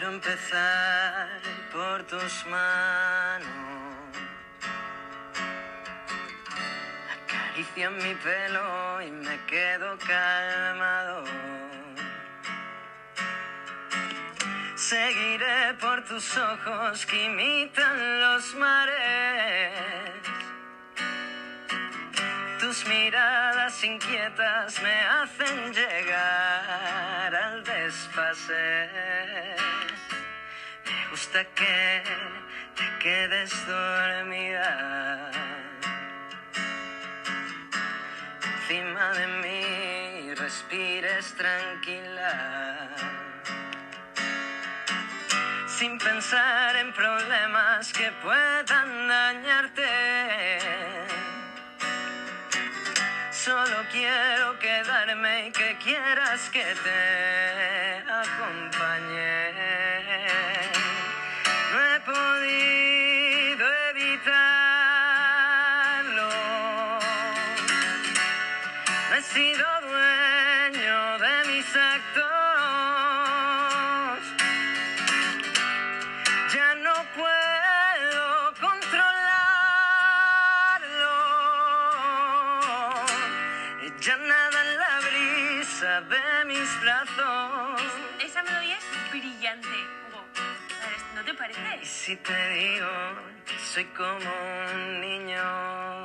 empezar por tus manos. Acarician mi pelo y me quedo calmado. Seguiré por tus ojos que imitan los mares. Tus miradas inquietas me hacen llegar al desfase. Gusta que te quedes dormida encima de mí respires tranquila. Sin pensar en problemas que puedan dañarte. Solo quiero quedarme y que quieras que te acompañe. He sido dueño de mis actos. Ya no puedo controlarlo. Ya nada en la brisa de mis brazos. Esa melodía es brillante, Hugo. ¿No te Y parece? si te digo que soy como un niño,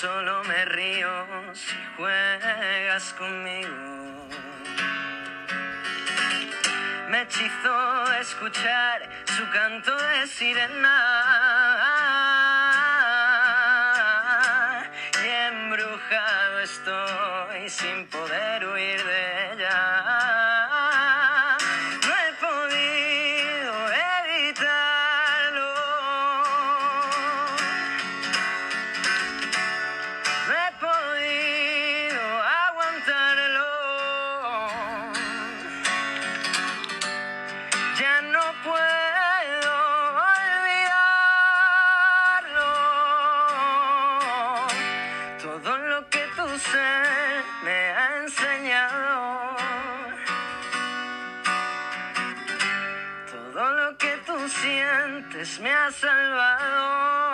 solo me río si juegas conmigo. Me hechizó escuchar su canto de sirena. Y embrujado estoy sin poder huir de ser me ha enseñado. Todo lo que tú sientes me ha salvado.